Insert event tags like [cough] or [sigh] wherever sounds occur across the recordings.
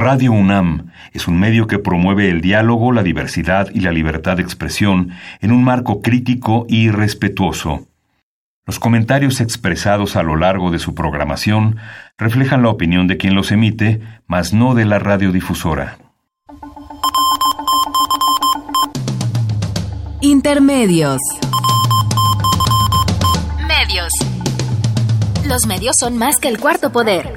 Radio UNAM es un medio que promueve el diálogo, la diversidad y la libertad de expresión en un marco crítico y respetuoso. Los comentarios expresados a lo largo de su programación reflejan la opinión de quien los emite, mas no de la radiodifusora. Intermedios. Medios. Los medios son más que el cuarto poder.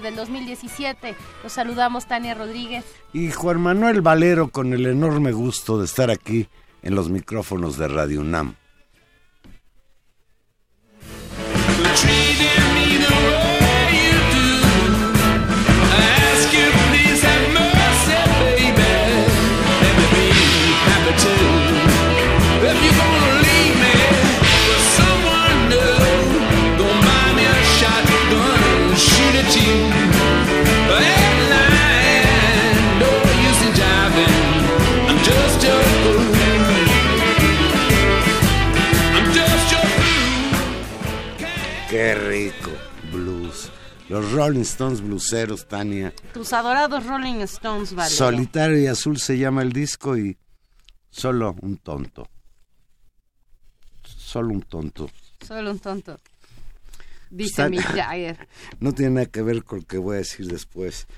Del 2017. Los saludamos Tania Rodríguez. Y Juan Manuel Valero con el enorme gusto de estar aquí en los micrófonos de Radio UNAM. Los Rolling Stones blueseros, Tania. Tus adorados Rolling Stones. Solitario y azul se llama el disco y solo un tonto. Solo un tonto. Solo un tonto. Dice Mick Jagger. [laughs] No tiene nada que ver con lo que voy a decir después.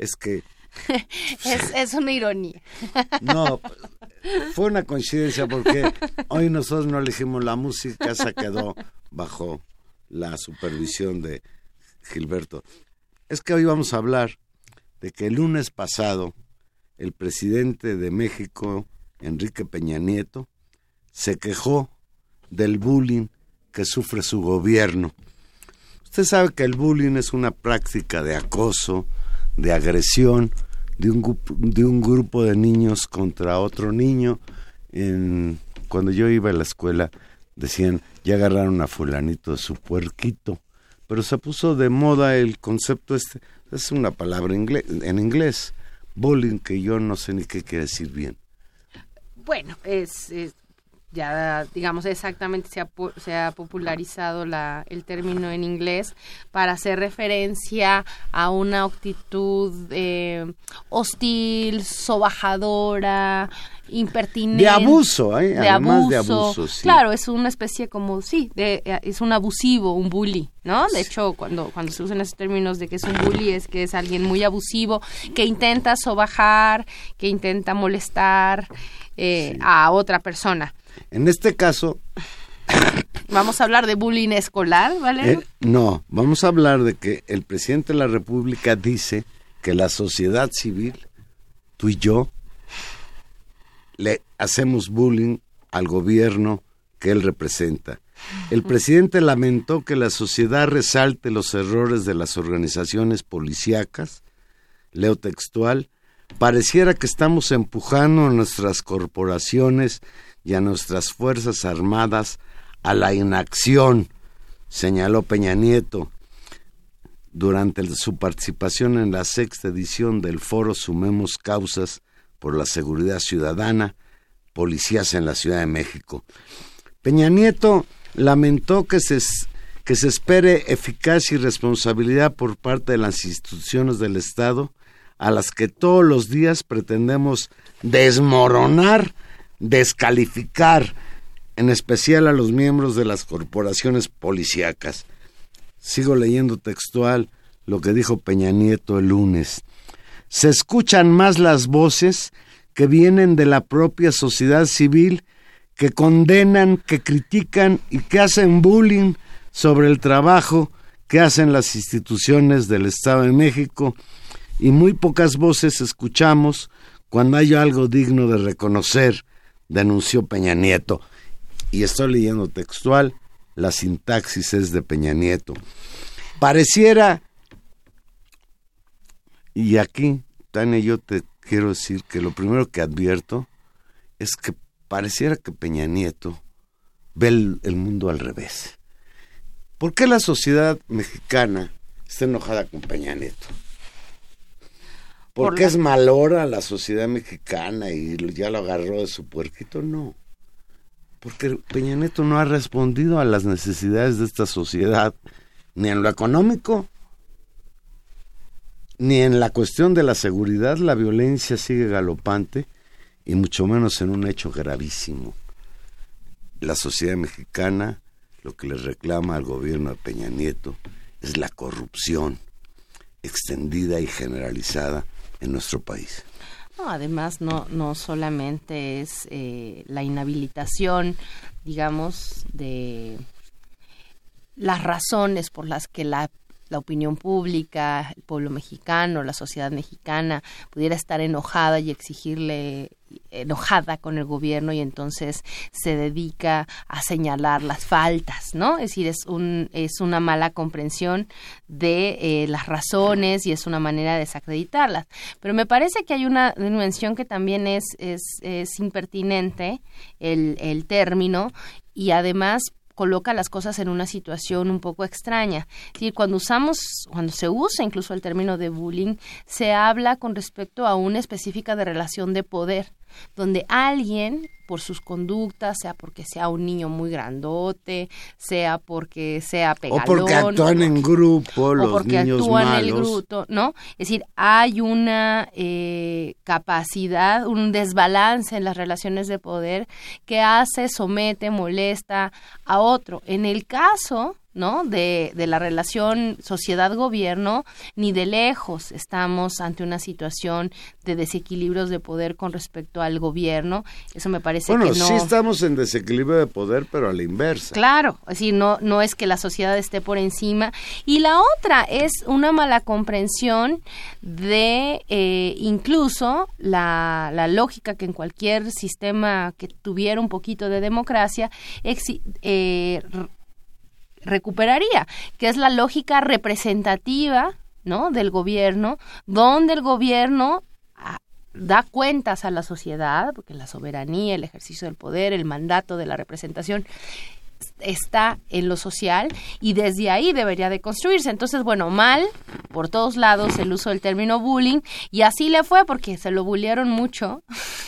Es que... [laughs] es, es una ironía. [laughs] no, fue una coincidencia porque hoy nosotros no elegimos la música, se quedó bajo la supervisión de Gilberto. Es que hoy vamos a hablar de que el lunes pasado el presidente de México, Enrique Peña Nieto, se quejó del bullying que sufre su gobierno. Usted sabe que el bullying es una práctica de acoso, de agresión de un, de un grupo de niños contra otro niño. En, cuando yo iba a la escuela decían, ya agarraron a fulanito de su puerquito, pero se puso de moda el concepto este, es una palabra en inglés, bullying, que yo no sé ni qué quiere decir bien. Bueno, es, ya digamos exactamente se ha, se ha popularizado la, el término en inglés para hacer referencia a una actitud eh, hostil, sobajadora, impertinente. De abuso, ¿eh? De abuso. de abuso. Claro, es una especie como, sí, de, es un abusivo, un bully, ¿no? De hecho, cuando, cuando se usan esos términos de que es un bully, es que es alguien muy abusivo, que intenta sobajar, que intenta molestar eh, a otra persona. En este caso... [coughs] Vamos a hablar de bullying escolar, ¿vale? Eh, no, vamos a hablar de que el presidente de la República dice que la sociedad civil, tú y yo, le hacemos bullying al gobierno que él representa. El presidente lamentó que la sociedad resalte los errores de las organizaciones policíacas, leo textual, pareciera que estamos empujando a nuestras corporaciones y a nuestras Fuerzas Armadas a la inacción, señaló Peña Nieto. durante su participación en la sexta edición del foro Sumemos Causas por la Seguridad Ciudadana, Policías en la Ciudad de México. Peña Nieto lamentó que se, que se espere eficacia y responsabilidad por parte de las instituciones del Estado, a las que todos los días pretendemos desmoronar, descalificar, en especial a los miembros de las corporaciones policíacas. Sigo leyendo textual lo que dijo Peña Nieto el lunes. Se escuchan más las voces que vienen de la propia sociedad civil que condenan, que critican y que hacen bullying sobre el trabajo que hacen las instituciones del Estado de México y muy pocas voces escuchamos cuando hay algo digno de reconocer, denunció Peña Nieto y estoy leyendo textual, la sintaxis es de Peña Nieto. Pareciera, y aquí, Tania, yo te quiero decir que lo primero que advierto es que pareciera que Peña Nieto ve el, mundo al revés. ¿Por qué la sociedad mexicana está enojada con Peña Nieto? ¿Por, qué es malora la sociedad mexicana y ya lo agarró de su puerquito? No porque Peña Nieto no ha respondido a las necesidades de esta sociedad, ni en lo económico, ni en la cuestión de la seguridad, la violencia sigue galopante, y mucho menos en un hecho gravísimo. La sociedad mexicana lo que le reclama al gobierno de Peña Nieto es la corrupción extendida y generalizada en nuestro país además, no, no solamente es eh, la inhabilitación, digamos, de las razones por las que la la opinión pública, el pueblo mexicano, la sociedad mexicana pudiera estar enojada y exigirle enojada con el gobierno y entonces se dedica a señalar las faltas, ¿no? Es decir, es un es una mala comprensión de eh, las razones y es una manera de desacreditarlas. Pero me parece que hay una dimensión que también es es, es impertinente el, el término y además coloca las cosas en una situación un poco extraña. Decir, cuando usamos, cuando se usa incluso el término de bullying, se habla con respecto a una específica de relación de poder donde alguien por sus conductas, sea porque sea un niño muy grandote, sea porque sea pegalón, o porque actúan en grupo los o porque niños actúan malos. en el grupo, ¿no? Es decir, hay una eh, capacidad, un desbalance en las relaciones de poder que hace, somete, molesta a otro. En el caso ¿no? De, de la relación sociedad-gobierno, ni de lejos estamos ante una situación de desequilibrios de poder con respecto al gobierno. Eso me parece que no. sí estamos en desequilibrio de poder, pero a la inversa. Claro, es decir, no, no es que la sociedad esté por encima. Y la otra es una mala comprensión de eh, incluso la, la, lógica que en cualquier sistema que tuviera un poquito de democracia eh, recuperaría, que es la lógica representativa, ¿no? del gobierno, donde el gobierno ah, da cuentas a la sociedad, porque la soberanía, el ejercicio del poder, el mandato de la representación está en lo social y desde ahí debería de construirse. Entonces, bueno, mal por todos lados el uso del término bullying y así le fue porque se lo bullearon mucho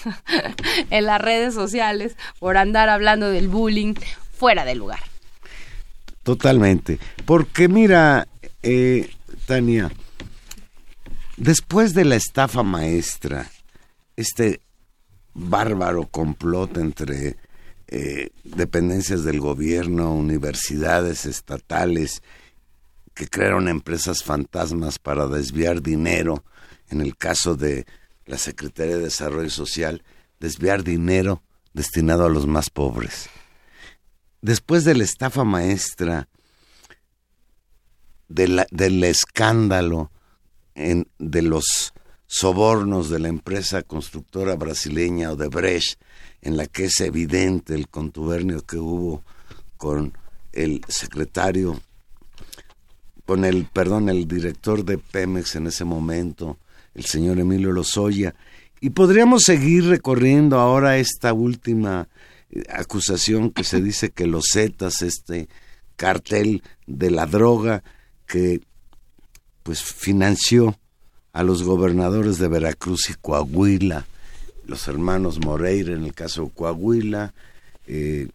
[laughs] en las redes sociales por andar hablando del bullying fuera de lugar. Totalmente. Porque mira, eh, Tania, después de la estafa maestra, este bárbaro complot entre eh, dependencias del gobierno, universidades estatales, que crearon empresas fantasmas para desviar dinero, en el caso de la Secretaría de Desarrollo Social, desviar dinero destinado a los más pobres después de la estafa maestra, del escándalo de los sobornos de la empresa constructora brasileña Odebrecht, en la que es evidente el contubernio que hubo con el secretario, con el, perdón, el director de Pemex en ese momento, el señor Emilio Lozoya, y podríamos seguir recorriendo ahora esta última acusación que se dice que los Zetas, este cartel de la droga, que pues financió a los gobernadores de Veracruz y Coahuila, los hermanos Moreira en el caso de Coahuila, eh,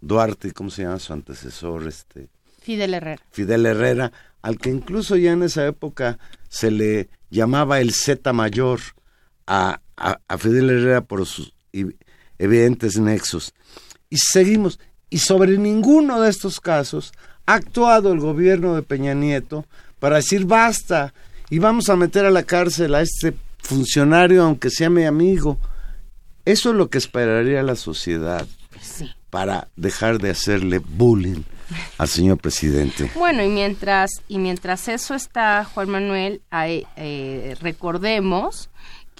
Duarte, ¿cómo se llama su antecesor? Este, Fidel Herrera. Fidel Herrera, al que incluso ya en esa época se le llamaba el Z mayor a, a, Fidel Herrera por sus evidentes nexos. Y seguimos. Y sobre ninguno de estos casos ha actuado el gobierno de Peña Nieto para decir basta y vamos a meter a la cárcel a este funcionario aunque sea mi amigo. Eso es lo que esperaría la sociedad para dejar de hacerle bullying al señor presidente. Bueno, y mientras, y mientras eso está, Juan Manuel, eh, recordemos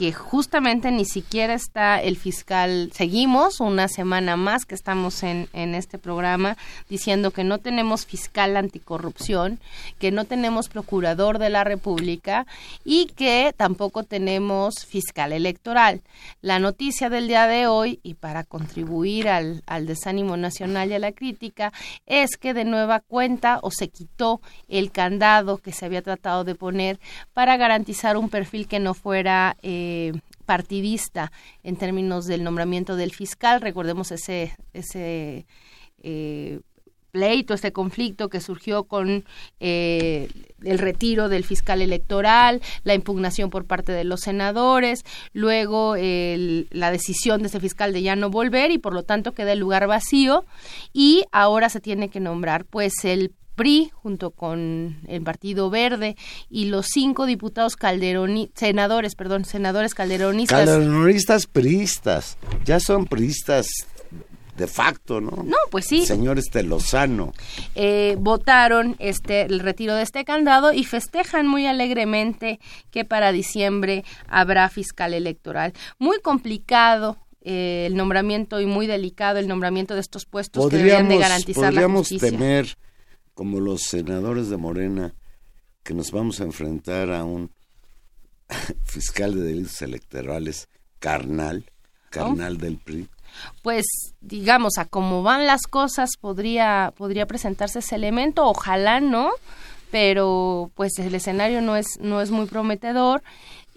que justamente ni siquiera está el fiscal, seguimos una semana más que estamos en, en este programa diciendo que no tenemos fiscal anticorrupción, que no tenemos procurador de la República y que tampoco tenemos fiscal electoral. La noticia del día de hoy, y para contribuir al, al desánimo nacional y a la crítica, es que de nueva cuenta o se quitó el candado que se había tratado de poner para garantizar un perfil que no fuera... Eh, partidista en términos del nombramiento del fiscal. Recordemos ese, ese eh, pleito, este conflicto que surgió con eh, el retiro del fiscal electoral, la impugnación por parte de los senadores, luego la decisión de ese fiscal de ya no volver y por lo tanto queda el lugar vacío y ahora se tiene que nombrar pues el PRI junto con el Partido Verde y los cinco diputados calderoni senadores, perdón, senadores calderonistas. Calderonistas priistas, ya son priistas de facto, ¿no? No, pues sí. Señor este Lozano. Eh, votaron este el retiro de este candado y festejan muy alegremente que para diciembre habrá fiscal electoral. Muy complicado eh, el nombramiento y muy delicado el nombramiento de estos puestos que deberían de garantizar la justicia. temer como los senadores de Morena, que nos vamos a enfrentar a un [laughs] fiscal de delitos electorales carnal, carnal del PRI. Pues digamos, a cómo van las cosas podría podría presentarse ese elemento, ojalá no, pero pues el escenario no es no es muy prometedor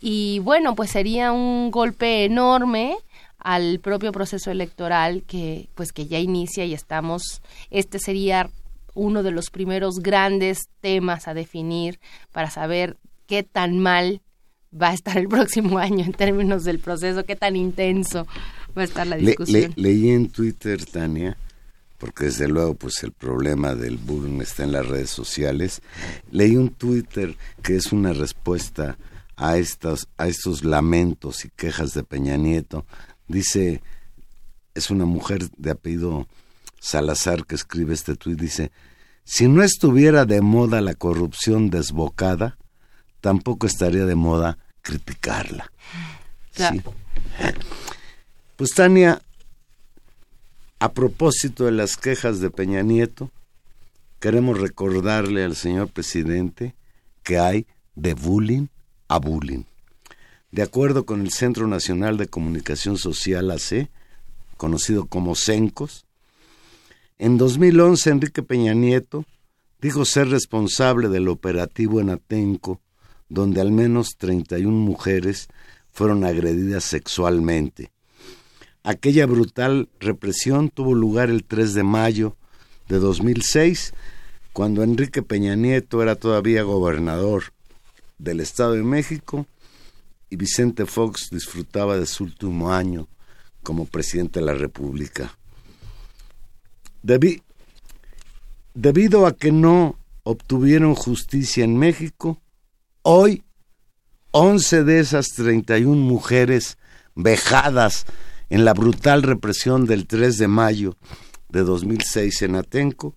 y bueno, pues sería un golpe enorme al propio proceso electoral que pues que ya inicia y estamos este sería uno de los primeros grandes temas a definir para saber qué tan mal va a estar el [laughs] próximo año en términos del proceso, qué tan intenso va a estar la discusión. leí en Twitter, Tania, porque desde luego pues el problema del bullying está en las redes sociales. Leí un Twitter que es una respuesta a estos, a estos lamentos y quejas de Peña Nieto. Dice, es una mujer de apellido Salazar que escribe este tuit, dice, si no estuviera de moda la corrupción desbocada, tampoco estaría de moda criticarla. Sí. Pues Tania, a propósito de las quejas de Peña Nieto, queremos recordarle al señor presidente que hay de bullying a bullying. De acuerdo con el Centro Nacional de Comunicación Social AC, conocido como CENCOS, en 2011, Enrique Peña Nieto dijo ser responsable del operativo en Atenco, donde al menos 31 mujeres fueron agredidas sexualmente. Aquella brutal represión tuvo lugar el 3 de mayo de 2006, cuando Enrique Peña Nieto era todavía gobernador del Estado de México y Vicente Fox disfrutaba de su último año como presidente de la República debido a que no obtuvieron justicia en México, hoy 11 de esas 31 mujeres vejadas en la brutal represión del 3 de mayo de 2006 en Atenco,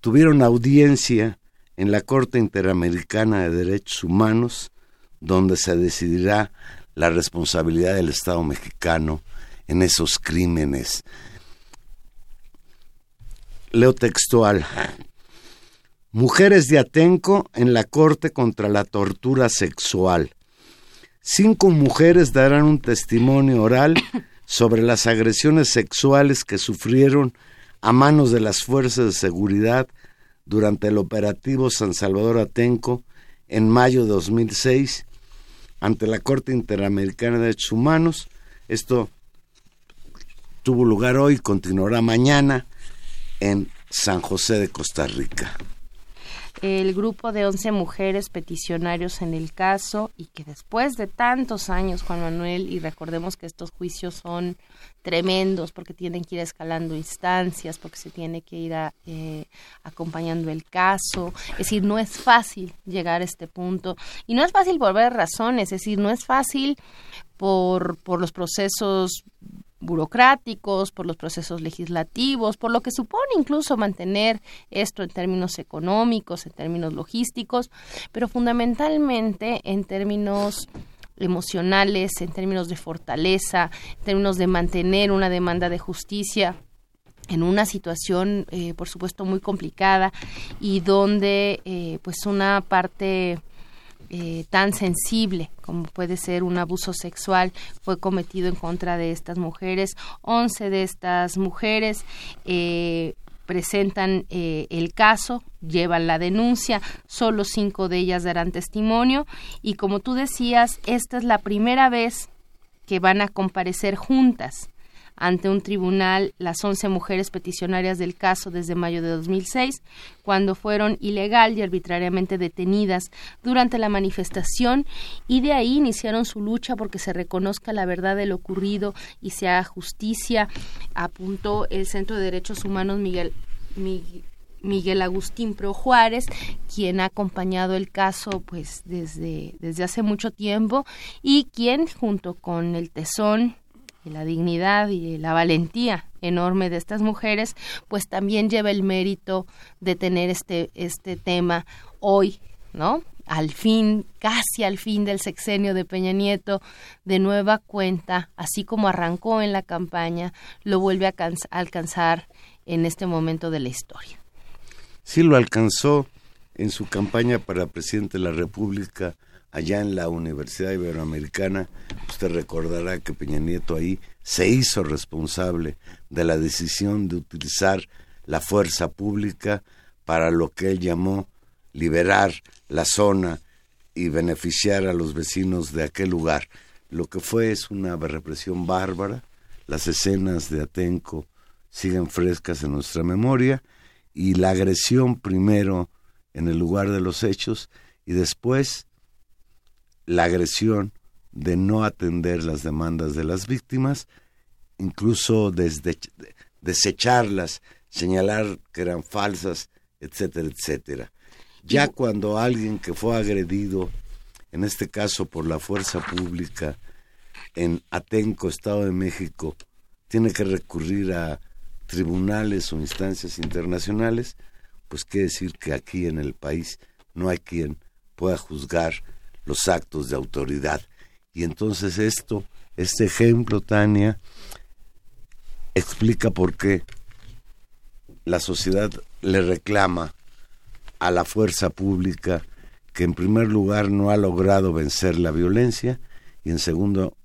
tuvieron audiencia en la Corte Interamericana de Derechos Humanos, donde se decidirá la responsabilidad del Estado mexicano en esos crímenes leo textual. Mujeres de Atenco en la Corte contra la Tortura Sexual. Cinco mujeres darán un testimonio oral sobre las agresiones sexuales que sufrieron a manos de las fuerzas de seguridad durante el operativo San Salvador Atenco en mayo de 2006 ante la Corte Interamericana de Derechos Humanos. Esto tuvo lugar hoy continuará mañana en San José de Costa Rica. El grupo de 11 mujeres peticionarios en el caso y que después de tantos años, Juan Manuel, y recordemos que estos juicios son tremendos porque tienen que ir escalando instancias, porque se tiene que ir eh, acompañando el caso, es decir, no es fácil llegar a este punto y no es fácil por varias razones, es decir, no es fácil por, por los procesos burocráticos, por los procesos legislativos, por lo que supone incluso mantener esto en términos económicos, en términos logísticos, pero fundamentalmente en términos emocionales, en términos de fortaleza, en términos de mantener una demanda de justicia en una situación, eh, por supuesto, muy complicada y donde, eh, pues, una parte eh, tan sensible como puede ser un abuso sexual fue cometido en contra de estas mujeres. Once de estas mujeres eh, presentan eh, el caso, llevan la denuncia, solo cinco de ellas darán testimonio y como tú decías, esta es la primera vez que van a comparecer juntas ante un tribunal las 11 mujeres peticionarias del caso desde mayo de 2006, cuando fueron ilegal y arbitrariamente detenidas durante la manifestación y de ahí iniciaron su lucha porque se reconozca la verdad de lo ocurrido y se haga justicia, apuntó el Centro de Derechos Humanos Miguel, Miguel Agustín Pro Juárez, quien ha acompañado el caso pues desde, desde hace mucho tiempo y quien junto con el Tesón la dignidad y la valentía enorme de estas mujeres, pues también lleva el mérito de tener este, este tema hoy, ¿no? Al fin, casi al fin del sexenio de Peña Nieto, de nueva cuenta, así como arrancó en la campaña, lo vuelve a alcanzar en este momento de la historia. Sí, lo alcanzó en su campaña para presidente de la República allá en la Universidad Iberoamericana, usted recordará que Peña Nieto ahí se hizo responsable de la decisión de utilizar la fuerza pública para lo que él llamó liberar la zona y beneficiar a los vecinos de aquel lugar. Lo que fue es una represión bárbara. Las escenas de Atenco siguen frescas en nuestra memoria y la agresión primero en el lugar de los hechos y después la agresión de no atender las demandas de las víctimas, incluso desde desecharlas, señalar que eran falsas, etcétera, etcétera. Ya cuando alguien que fue agredido, en este caso por la fuerza pública, en Atenco, Estado de México, tiene que recurrir a tribunales o instancias internacionales, pues quiere decir que aquí en el país no hay quien pueda juzgar los actos de autoridad. Y entonces esto, este ejemplo, Tania, explica por qué la sociedad le reclama a la fuerza pública que en primer lugar no ha logrado vencer la violencia y en segundo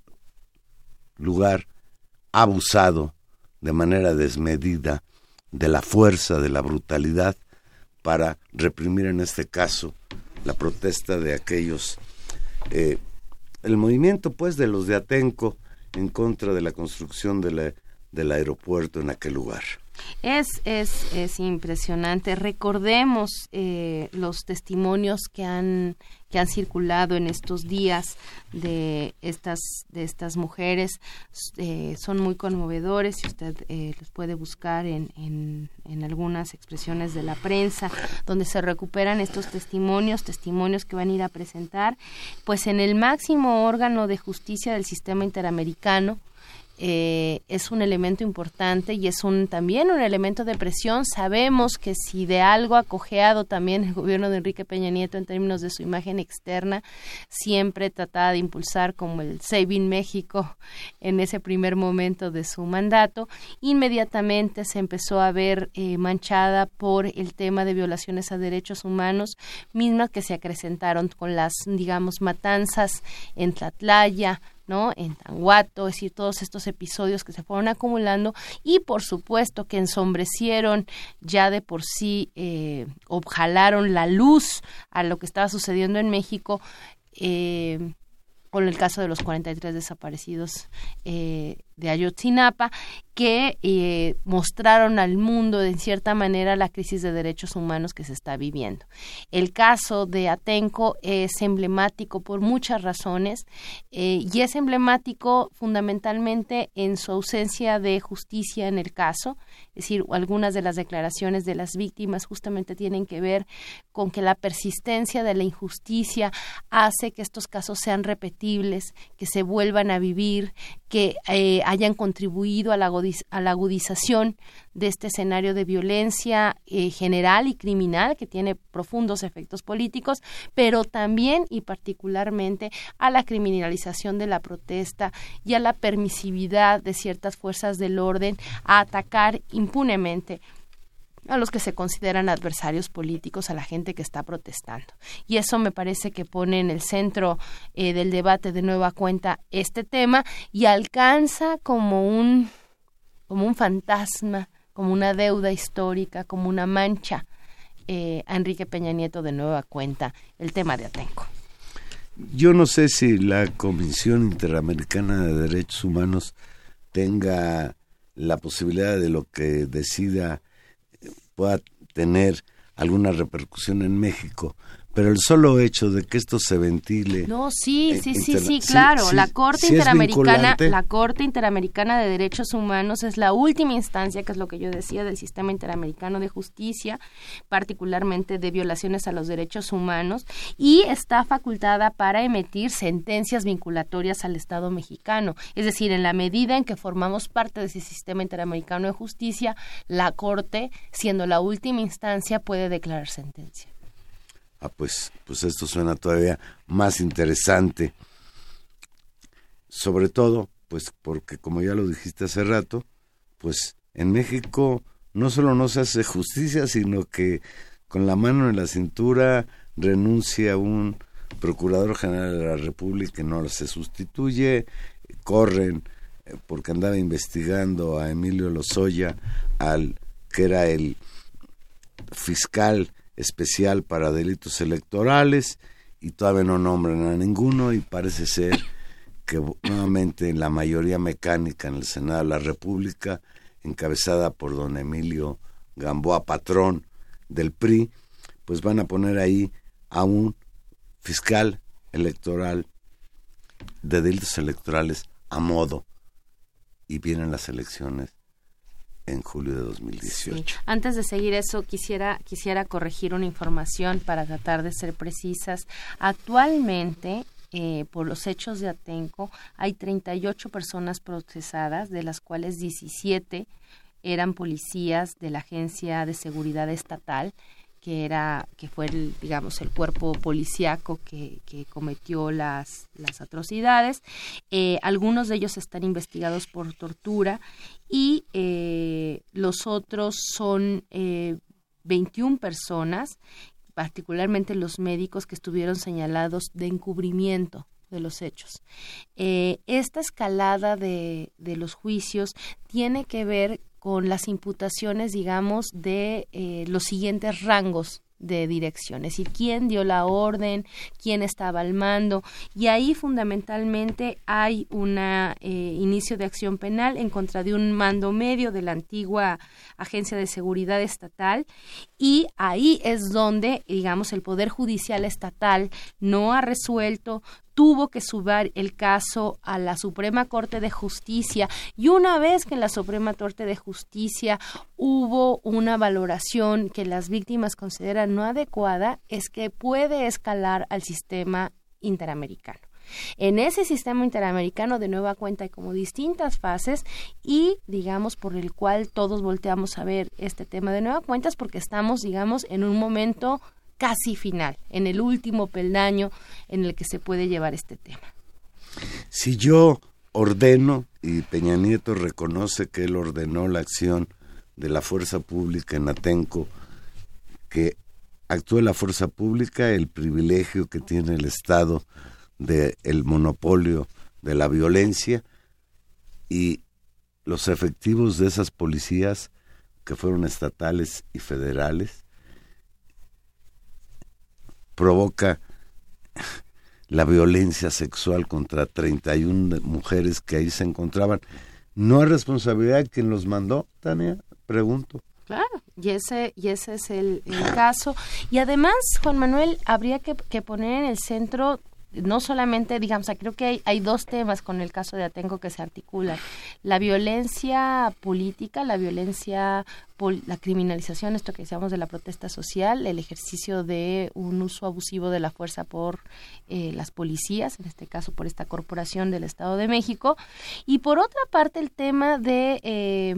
lugar ha abusado de manera desmedida de la fuerza, de la brutalidad para reprimir en este caso la protesta de aquellos eh, el movimiento pues de los de Atenco en contra de la construcción del aeropuerto en aquel lugar. Es, es, es impresionante. Recordemos eh, los testimonios que han, que han circulado en estos días de estas, de estas mujeres. Eh, son muy conmovedores y usted eh, los puede buscar en, en, en, algunas expresiones de la prensa, donde se recuperan estos testimonios, testimonios que van a ir a presentar, pues en el máximo órgano de justicia del sistema interamericano, eh, es un elemento importante y es un también un elemento de presión. Sabemos que si de algo ha cojeado también el gobierno de Enrique Peña Nieto en términos de su imagen externa, siempre trataba de impulsar como el Saving México en ese primer momento de su mandato, inmediatamente se empezó a ver eh, manchada por el tema de violaciones a derechos humanos, mismas que se acrecentaron con las, digamos, matanzas en Tlatlaya, ¿no? En Tanguato, es decir, todos estos episodios que se fueron acumulando y por supuesto que ensombrecieron ya de por sí, eh, objalaron la luz a lo que estaba sucediendo en México. Eh, con el caso de los 43 desaparecidos eh, de Ayotzinapa, que eh, mostraron al mundo, de cierta manera, la crisis de derechos humanos que se está viviendo. El caso de Atenco es emblemático por muchas razones eh, y es emblemático fundamentalmente en su ausencia de justicia en el caso, es decir, algunas de las declaraciones de las víctimas justamente tienen que ver con que la persistencia de la injusticia hace que estos casos sean repetibles, que se vuelvan a vivir, que eh, hayan contribuido a la, agudización de este escenario de violencia eh, general y criminal que tiene profundos efectos políticos, pero también y particularmente a la criminalización de la protesta y a la permisividad de ciertas fuerzas del orden a atacar impunemente a los que se consideran adversarios políticos, a la gente que está protestando. Y eso me parece que pone en el centro eh, del debate de nueva cuenta este tema y alcanza como un, como un fantasma, como una deuda histórica, como una mancha eh, a Enrique Peña Nieto de nueva cuenta el tema de Atenco. Yo no sé si la Comisión Interamericana de Derechos Humanos tenga la posibilidad de lo que decida pueda tener alguna repercusión en México, pero el solo hecho de que esto se ventile no sí sí sí sí claro. la corte interamericana la corte interamericana de derechos humanos es la última instancia que es lo que yo decía del sistema interamericano de justicia particularmente de violaciones a los derechos humanos y está facultada para emitir sentencias vinculatorias al Estado mexicano. Es decir en la medida en que formamos parte de ese sistema interamericano de justicia la corte siendo la última instancia puede declarar sentencia Ah, pues, pues esto suena todavía más interesante. Sobre todo, pues porque como ya lo dijiste hace rato, pues en México no solo no se hace justicia, sino que con la mano en la cintura renuncia un procurador general de la República y no se sustituye, corren eh, porque andaba investigando a Emilio Lozoya, al que era el fiscal especial para delitos electorales y todavía no nombran a ninguno y parece ser que nuevamente la mayoría mecánica en el Senado de la República, encabezada por don Emilio Gamboa, patrón del PRI, pues van a poner ahí a un fiscal electoral de delitos electorales a modo. Y vienen las elecciones en julio de 2018. Antes de seguir eso, quisiera, quisiera corregir una información para tratar de ser precisas. Actualmente, eh, por los hechos de Atenco, hay 38 personas procesadas, de las cuales 17 eran policías de la Agencia de Seguridad Estatal que era que fue el, digamos el cuerpo policíaco que, que cometió las, las atrocidades. Eh, algunos de ellos están investigados por tortura y eh, los otros son eh, 21 personas particularmente los médicos que estuvieron señalados de encubrimiento de los hechos. Eh, esta escalada de, de, los juicios tiene que ver con las imputaciones, digamos, de eh, los siguientes rangos de dirección, es decir, quién dio la orden, quién estaba al mando, y ahí fundamentalmente hay un eh, inicio de acción penal en contra de un mando medio de la antigua Agencia de Seguridad Estatal, y ahí es donde, digamos, el Poder Judicial Estatal no ha resuelto tuvo que subir el caso a la Suprema Corte de Justicia y una vez que en la Suprema Corte de Justicia hubo una valoración que las víctimas consideran no adecuada, es que puede escalar al sistema interamericano. En ese sistema interamericano de nueva cuenta hay como distintas fases y digamos por el cual todos volteamos a ver este tema de nueva cuenta es porque estamos digamos en un momento casi final, en el último peldaño en el que se puede llevar este tema. Si yo ordeno, y Peña Nieto reconoce que él ordenó la acción de la fuerza pública en Atenco, que actúe la fuerza pública, el privilegio que tiene el Estado del el monopolio de la violencia y los efectivos de esas policías que fueron estatales y federales provoca la violencia sexual contra 31 mujeres que ahí se encontraban. ¿No es responsabilidad quien los mandó, Tania? Pregunto. Claro, y ese, y ese es el, caso. Y además, Juan Manuel, habría que, que poner en el centro no solamente, digamos, creo que hay, dos temas con el caso de Atenco que se articulan. La violencia política, la violencia, la criminalización, esto que decíamos de la protesta social, el ejercicio de un uso abusivo de la fuerza por eh, las policías, en este caso por esta corporación del Estado de México. Y por otra parte, el tema de... Eh,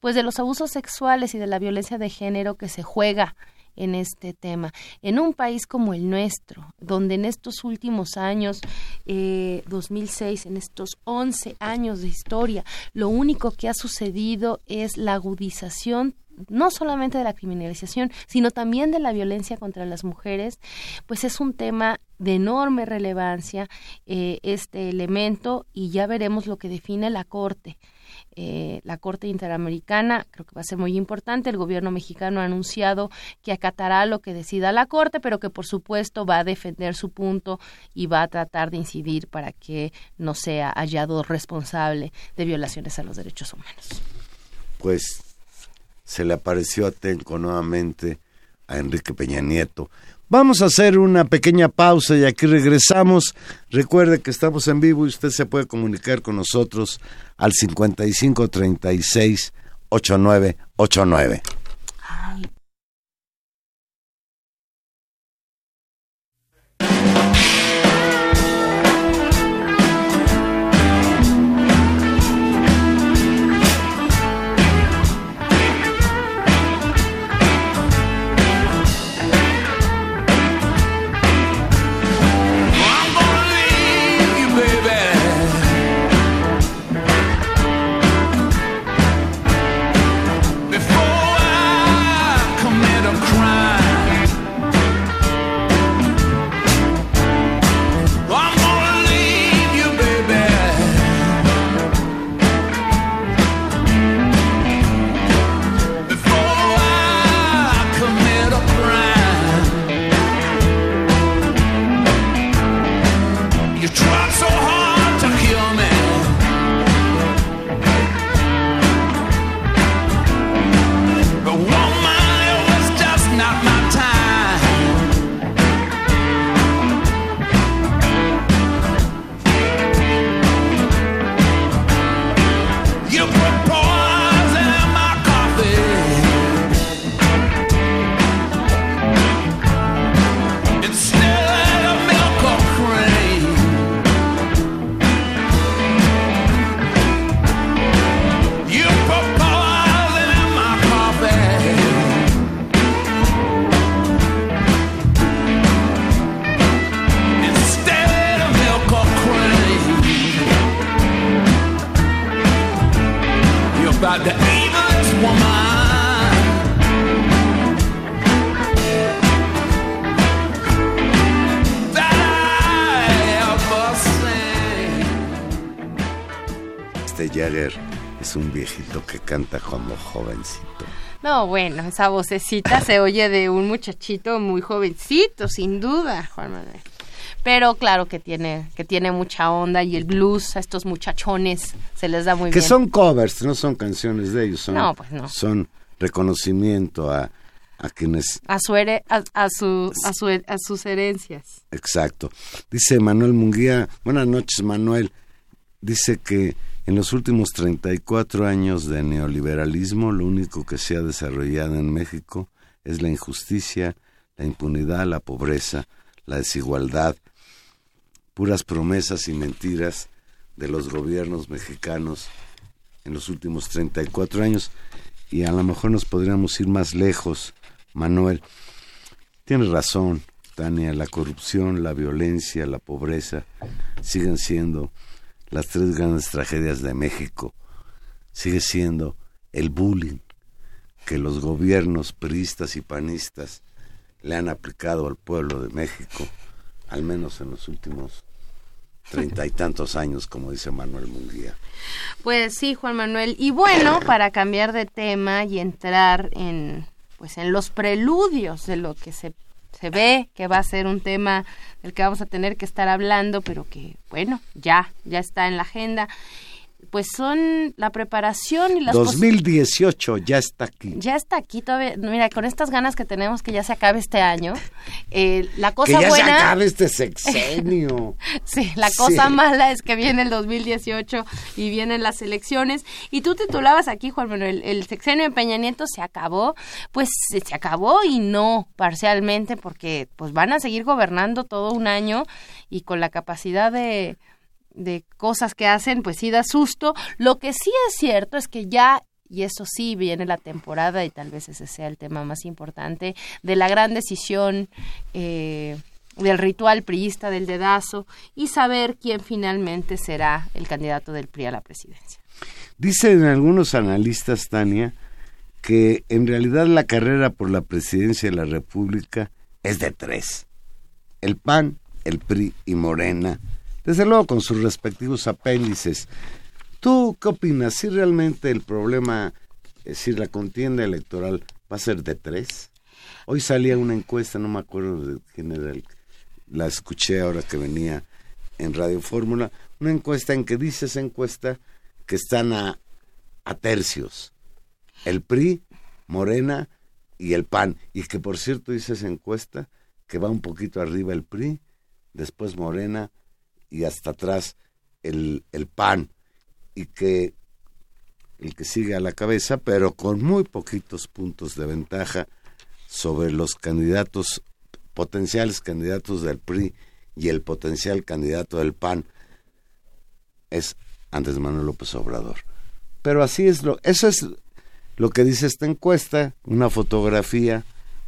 pues de los abusos sexuales y de la violencia de género que se juega en este tema. En un país como el nuestro, donde en estos últimos años, eh, 2006, en estos 11 años de historia, lo único que ha sucedido es la agudización no solamente de la criminalización, sino también de la violencia contra las mujeres, pues es un tema de enorme relevancia eh, este elemento y ya veremos lo que define la Corte eh, la Corte Interamericana, creo que va a ser muy importante. El gobierno mexicano ha anunciado que acatará lo que decida la Corte, pero que por supuesto va a defender su punto y va a tratar de incidir para que no sea hallado responsable de violaciones a los derechos humanos. Pues se le apareció a nuevamente a Enrique Peña Nieto. Vamos a hacer una pequeña pausa y aquí regresamos. Recuerde que estamos en vivo y usted se puede comunicar con nosotros al 5536 8989. No, bueno, esa vocecita se oye de un muchachito muy jovencito, sin duda, Juan Manuel. Pero claro que tiene, que tiene mucha onda y el blues a estos muchachones se les da muy bien. Que son covers, no son canciones de ellos, son, no, pues no. son reconocimiento a, a quienes... A, su a, su, a, su, a sus herencias. Exacto. Dice Manuel Munguía, buenas noches Manuel, dice que en los últimos 34 años de neoliberalismo, lo único que se ha desarrollado en México es la injusticia, la impunidad, la pobreza, la desigualdad, puras promesas y mentiras de los gobiernos mexicanos en los últimos 34 años. Y a lo mejor nos podríamos ir más lejos, Manuel. Tienes razón, Tania, la corrupción, la violencia, la pobreza siguen siendo las tres grandes tragedias de México sigue siendo el bullying que los gobiernos priistas y panistas le han aplicado al pueblo de México, al menos en los últimos treinta y tantos años, como dice Manuel Munguía. Pues sí, Juan Manuel. Y bueno, para cambiar de tema y entrar en pues en los preludios de lo que se, se ve que va a ser un tema del que vamos a tener que estar hablando, pero que bueno, ya, ya está en la agenda pues son la preparación y las 2018 ya está aquí. Ya está aquí todavía. Mira, con estas ganas que tenemos que ya se acabe este año, eh, la cosa que ya buena. se acabe este sexenio. [laughs] sí, la cosa mala es que viene el 2018 y vienen las elecciones. Y tú titulabas aquí, Juan Manuel, el sexenio de Peña Nieto se acabó. Pues se acabó y no parcialmente, porque pues van a seguir gobernando todo un año y con la capacidad de de cosas que hacen, pues sí da susto. Lo que sí es cierto es que ya y eso sí viene la temporada y tal vez ese sea el tema más importante de la gran decisión eh, del ritual priista del dedazo y saber quién finalmente será el candidato del PRI a la presidencia. Dicen algunos analistas, Tania, que en realidad la carrera por la presidencia de la República es de tres. El PAN, el PRI y Morena desde luego con sus respectivos apéndices. ¿Tú qué opinas? Si realmente el problema, es decir, la contienda electoral va a ser de tres. Hoy salía una encuesta, no me acuerdo de quién era, la escuché ahora que venía en Radio Fórmula, una encuesta en que dice esa encuesta que están a, a tercios. El PRI, Morena y el PAN. Y que por cierto dice esa encuesta que va un poquito arriba el PRI, después Morena, y hasta atrás el, el PAN y que el que sigue a la cabeza, pero con muy poquitos puntos de ventaja sobre los candidatos, potenciales candidatos del PRI y el potencial candidato del PAN, es Andrés Manuel López Obrador. Pero así es lo, eso es lo que dice esta encuesta, una fotografía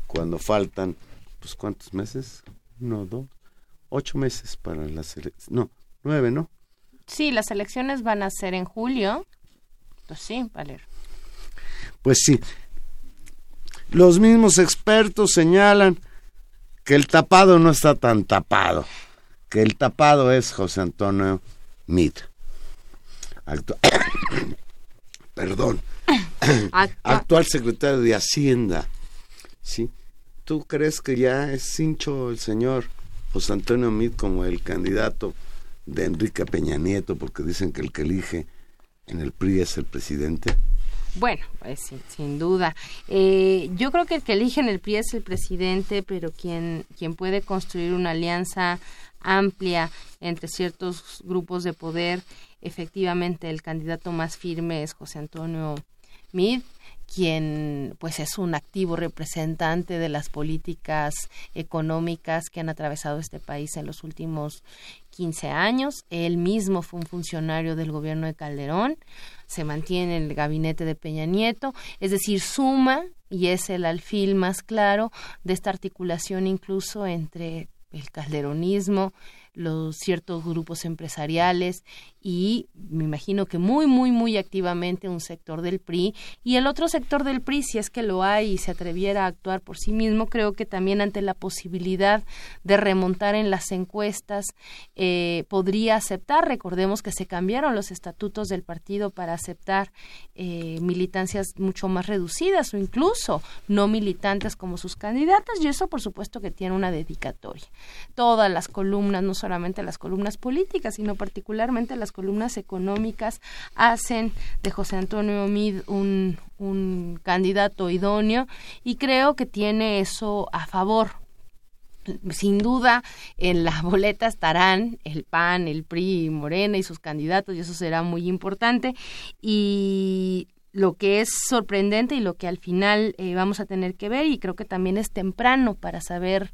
cuando faltan, pues cuántos meses, no, dos, ocho meses para las elecciones. No, nueve, ¿no? Sí, las elecciones van a ser en julio. Pues sí, Valer. Pues sí. Los mismos expertos señalan que el tapado no está tan tapado, que el tapado es José Antonio Mid. [coughs] Perdón. [coughs] Actual secretario de Hacienda. ¿Sí? ¿Tú crees que ya es cincho el señor José Antonio Meade como el candidato de Enrique Peña Nieto, porque dicen que el que elige en el PRI es el presidente? Bueno, pues sin, duda. Eh, yo creo que el que elige en el PRI es el presidente, pero quien, quien puede construir una alianza amplia entre ciertos grupos de poder, efectivamente el candidato más firme es José Antonio Mid quien pues es un activo representante de las políticas económicas que han atravesado este país en los últimos 15 años. Él mismo fue un funcionario del gobierno de Calderón, se mantiene en el gabinete de Peña Nieto, es decir, suma y es el alfil más claro de esta articulación incluso entre el calderonismo, los ciertos grupos empresariales y me imagino que muy, muy, muy activamente un sector del PRI y el otro sector del PRI, si es que lo hay y se atreviera a actuar por sí mismo, creo que también ante la posibilidad de remontar en las encuestas eh, podría aceptar. Recordemos que se cambiaron los estatutos del partido para aceptar eh, militancias mucho más reducidas o incluso no militantes como sus candidatas y eso por supuesto que tiene una dedicatoria. Todas las columnas, no solamente las columnas políticas, sino particularmente las columnas económicas hacen de José Antonio Mid un, un candidato idóneo y creo que tiene eso a favor. Sin duda en la [laughs] boleta estarán el PAN, el PRI, Morena y sus candidatos y eso será muy importante. Y lo que es sorprendente y lo que al final eh, vamos a tener que ver y creo que también es temprano para saber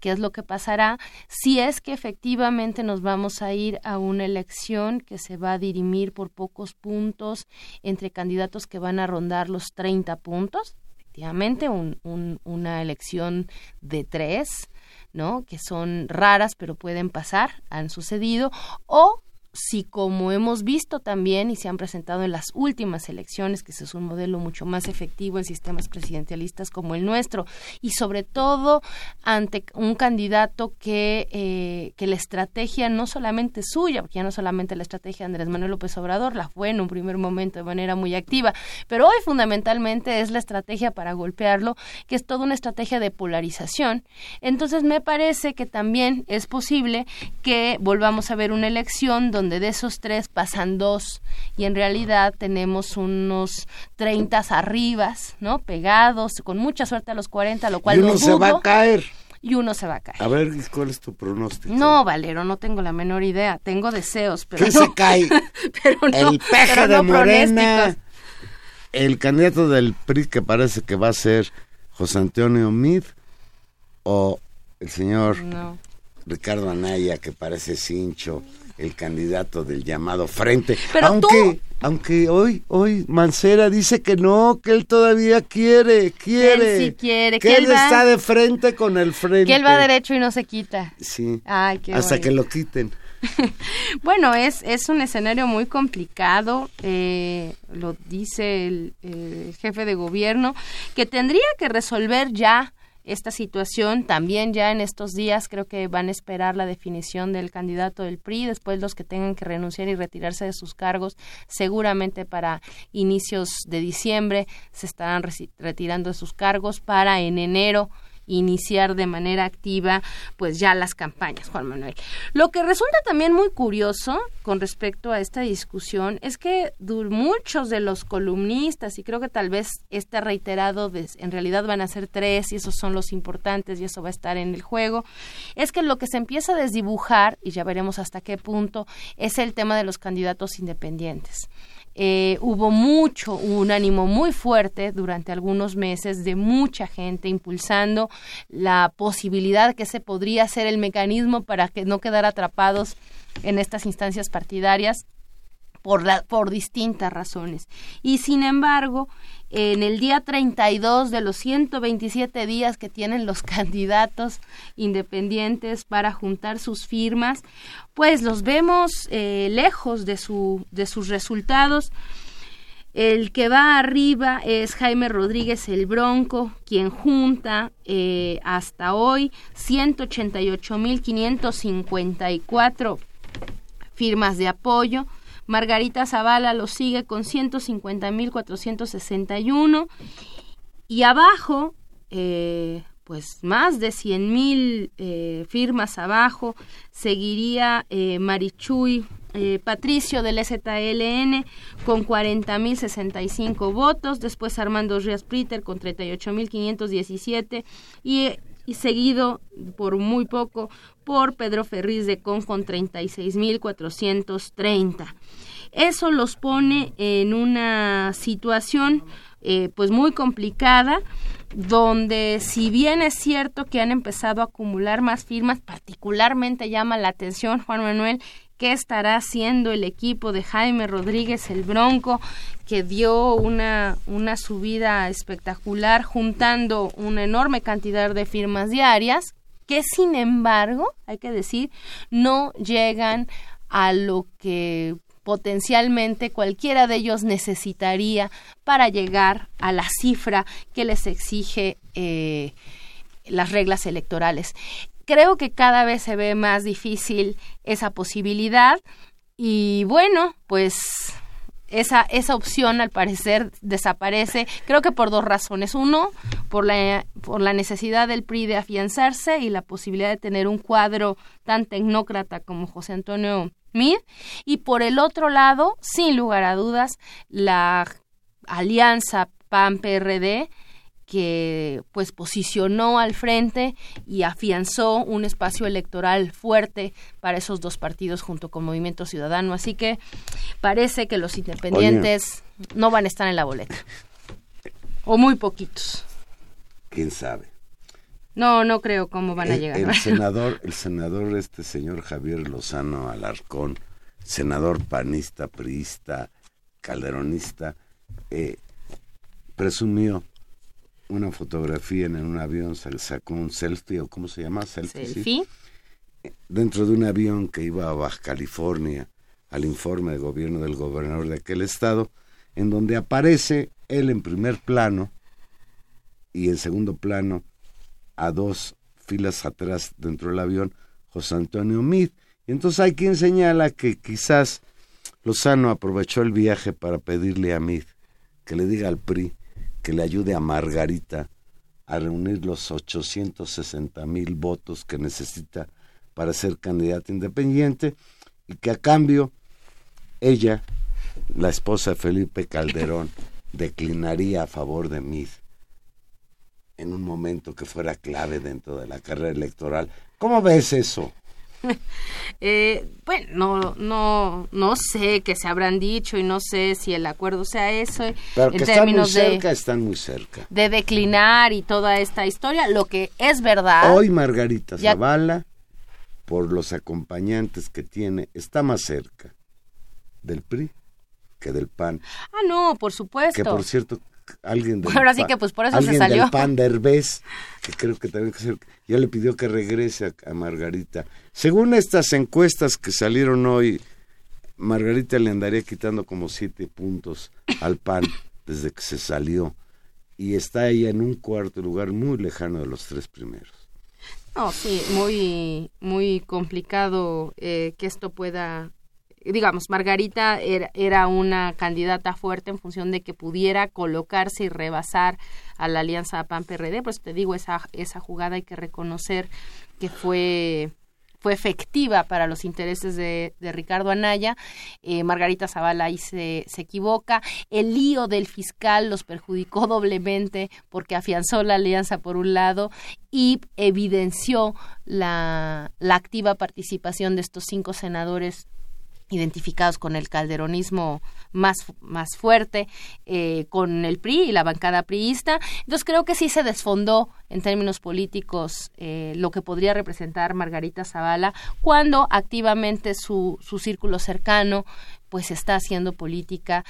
qué es lo que pasará si es que efectivamente nos vamos a ir a una elección que se va a dirimir por pocos puntos entre candidatos que van a rondar los 30 puntos, efectivamente un, una elección de tres, ¿no? Que son raras pero pueden pasar, han sucedido, o si como hemos visto también y se han presentado en las últimas elecciones, que ese es un modelo mucho más efectivo en sistemas presidencialistas como el nuestro, y sobre todo ante un candidato que, eh, que la estrategia no solamente suya, porque ya no solamente la estrategia de Andrés Manuel López Obrador, la fue en un primer momento de manera muy activa, pero hoy fundamentalmente es la estrategia para golpearlo, que es toda una estrategia de polarización. Entonces me parece que también es posible que volvamos a ver una elección donde donde de esos tres pasan dos y en realidad tenemos unos 30 arribas, ¿no? Pegados, con mucha suerte a los 40, lo cual y uno se va a caer. Y uno se va a caer. A ver, ¿cuál es tu pronóstico? No, Valero, no tengo la menor idea. Tengo deseos, pero ¿Qué no, se cae? [laughs] pero no, el peje de no Morena. El candidato del PRI que parece que va a ser José Antonio Mid o el señor No. Ricardo Anaya que parece cincho, el candidato del llamado Frente. Pero aunque, tú- aunque hoy, hoy Mancera dice que no, que él todavía quiere, quiere. sí quiere, que que él él va- está de frente con el Frente. Que él va derecho y no se quita. Sí. Ay, qué Hasta bonito. que lo quiten. [laughs] Bueno, es, es un escenario muy complicado, eh, lo dice el, el jefe de gobierno, que tendría que resolver ya esta situación. También ya en estos días creo que van a esperar la definición del candidato del PRI, después los que tengan que renunciar y retirarse de sus cargos, seguramente para inicios de diciembre se estarán retirando de sus cargos para en enero iniciar de manera activa pues ya las campañas, Juan Manuel. Lo que resulta también muy curioso con respecto a esta discusión es que muchos de los columnistas, y creo que tal vez este reiterado, en realidad van a ser tres y esos son los importantes y eso va a estar en el juego, es que lo que se empieza a desdibujar, y ya veremos hasta qué punto, es el tema de los candidatos independientes eh, hubo mucho, un ánimo muy fuerte durante algunos meses de mucha gente impulsando la posibilidad que ese podría ser el mecanismo para que no quedar atrapados en estas instancias partidarias por, la, por distintas razones. Y sin embargo, en el día 32 de los 127 días que tienen los [laughs] candidatos independientes para juntar sus firmas, pues los vemos eh, lejos de, su, de sus resultados. El que va arriba es Jaime Rodríguez el Bronco, quien junta eh, hasta hoy 188.554 firmas de apoyo. Margarita Zavala lo sigue con 150.461 y abajo, eh, pues más de 100.000 eh, firmas abajo, seguiría eh, Marichuy eh, Patricio del ZLN con 40.065 votos, después Armando Rías Pritter con 38.517 y, y seguido por muy poco por Pedro Ferriz de Con con 36.430. Eso los pone en una situación eh, pues muy complicada donde si bien es cierto que han empezado a acumular más firmas, particularmente llama la atención Juan Manuel qué estará haciendo el equipo de Jaime Rodríguez el Bronco, que dio una, una subida espectacular juntando una enorme cantidad de firmas diarias, que sin embargo, hay que decir, no llegan a lo que potencialmente cualquiera de ellos necesitaría para llegar a la cifra que les exige eh, las reglas electorales. Creo que cada vez se ve más difícil esa posibilidad y bueno, pues esa, esa opción al parecer desaparece, creo que por dos razones. Uno, por la, por la necesidad del PRI de afianzarse y la posibilidad de tener un cuadro tan tecnócrata como José Antonio Mid. Y por el otro lado, sin lugar a dudas, la alianza PAN-PRD que pues posicionó al frente y afianzó un espacio electoral fuerte para esos dos partidos junto con Movimiento Ciudadano. Así que parece que los independientes no van a estar en la boleta. O muy poquitos. ¿Quién sabe? No, no creo cómo van a llegar. El, [laughs] senador, el senador este señor Javier Lozano Alarcón, senador panista, priista, calderonista, eh, presumió una fotografía en un avión, se sacó un selfie, o cómo se llama, selfie, sí, dentro de un avión que iba a Baja California al informe de gobierno del gobernador de aquel estado, en donde aparece él en primer plano y en segundo plano, a dos filas atrás dentro del avión, José Antonio Mid. Y entonces hay quien señala que quizás Lozano aprovechó el viaje para pedirle a Mid que le diga al PRI que le ayude a Margarita a reunir los 860 mil votos que necesita para ser candidata independiente y que a cambio ella, la esposa de Felipe Calderón, [laughs] declinaría a favor de Mid en un momento que fuera clave dentro de la carrera electoral. ¿Cómo ves eso? [laughs] eh, bueno, no, no, no sé qué se habrán dicho y no sé si el acuerdo sea eso. Pero que están muy cerca, están muy cerca. De declinar y toda esta historia, lo que es verdad. Hoy Margarita Zavala, por los acompañantes que tiene, está más cerca del PRI que del PAN. Ah, no, por supuesto. Que por cierto, alguien del Ahora sí que pues por eso se salió. del PAN Derbez, que creo que también ya le pidió que regrese a, Margarita. Según estas encuestas que salieron hoy, Margarita le andaría quitando como siete puntos al PAN [laughs] desde que se salió y está ella en un cuarto lugar muy lejano de los tres primeros. No, sí, muy, muy complicado eh, que esto pueda digamos, Margarita era, una candidata fuerte en función de que pudiera colocarse y rebasar a la alianza PAN-PRD, pues te digo, esa, esa jugada hay que reconocer que fue fue efectiva para los intereses de, Ricardo Anaya. Eh, Margarita Zavala ahí se, se, equivoca. El lío del fiscal los perjudicó [laughs] doblemente porque afianzó la alianza por un lado y evidenció la, la activa participación de estos cinco senadores identificados con el calderonismo más, más fuerte, eh, con el PRI y la bancada priista. Entonces creo que sí se desfondó en términos políticos eh, lo que podría representar Margarita Zavala cuando activamente su, su círculo cercano pues está haciendo política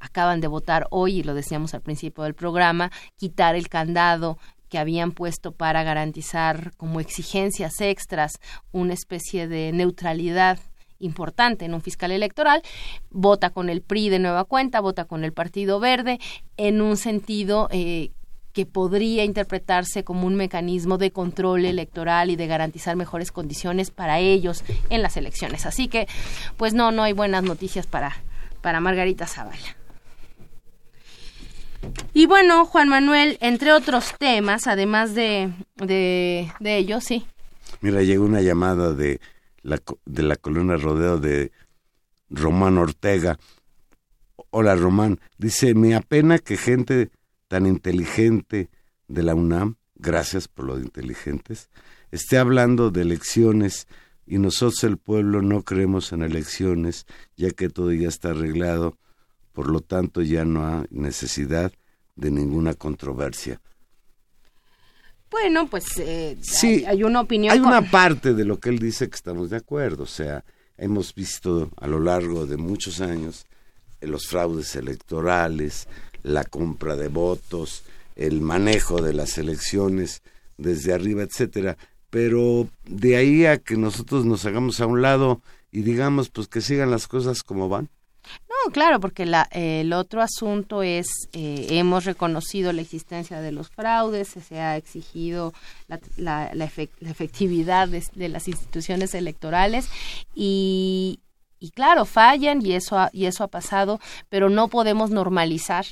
acaban de votar hoy, y lo decíamos al principio del programa, quitar el candado que habían puesto para garantizar como exigencias extras una especie de neutralidad importante en un fiscal electoral, vota con el PRI de nueva cuenta, vota con el Partido Verde, en un sentido eh, que podría interpretarse como un mecanismo de control electoral y de garantizar mejores condiciones para ellos en las elecciones. Así que, pues no, no hay buenas noticias para, para Margarita Zavala. Y bueno, Juan Manuel, entre otros temas, además de, de, de ello, sí. Mira, llegó una llamada de de la columna Rodeo de Román Ortega. Hola Román, dice, me apena que gente tan inteligente de la UNAM, gracias por lo de inteligentes, esté hablando de elecciones y nosotros el pueblo no creemos en elecciones, ya que todo ya está arreglado, por lo tanto ya no hay necesidad de ninguna controversia. Bueno, pues eh, sí, hay, una opinión. Hay una parte de lo que él dice que estamos de acuerdo. O sea, hemos visto a lo largo de muchos años eh, los fraudes electorales, la compra de votos, el manejo de las elecciones desde arriba, etcétera. Pero de ahí a que nosotros nos hagamos a un lado y digamos pues que sigan las cosas como van. No, claro, porque la, el otro asunto es, eh, hemos reconocido la existencia de los fraudes, se ha exigido la, la, la, efectividad de, las instituciones electorales y, y claro, fallan y eso, y eso ha pasado, pero no podemos normalizar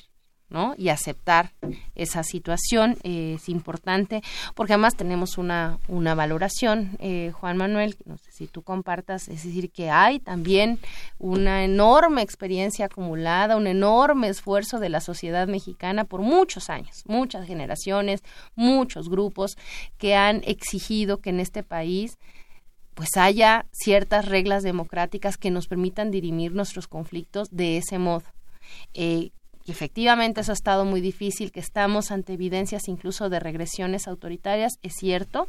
¿no? y aceptar esa situación eh, es importante porque además tenemos una, una valoración, eh, Juan Manuel, no sé si tú compartas, es decir, que hay también una enorme experiencia acumulada, un enorme esfuerzo de la sociedad mexicana por muchos años, muchas generaciones, muchos grupos que han exigido que en este país pues haya ciertas reglas democráticas que nos permitan dirimir nuestros conflictos de ese modo. Eh, y efectivamente eso ha estado muy difícil, que estamos ante evidencias incluso de regresiones autoritarias, es cierto,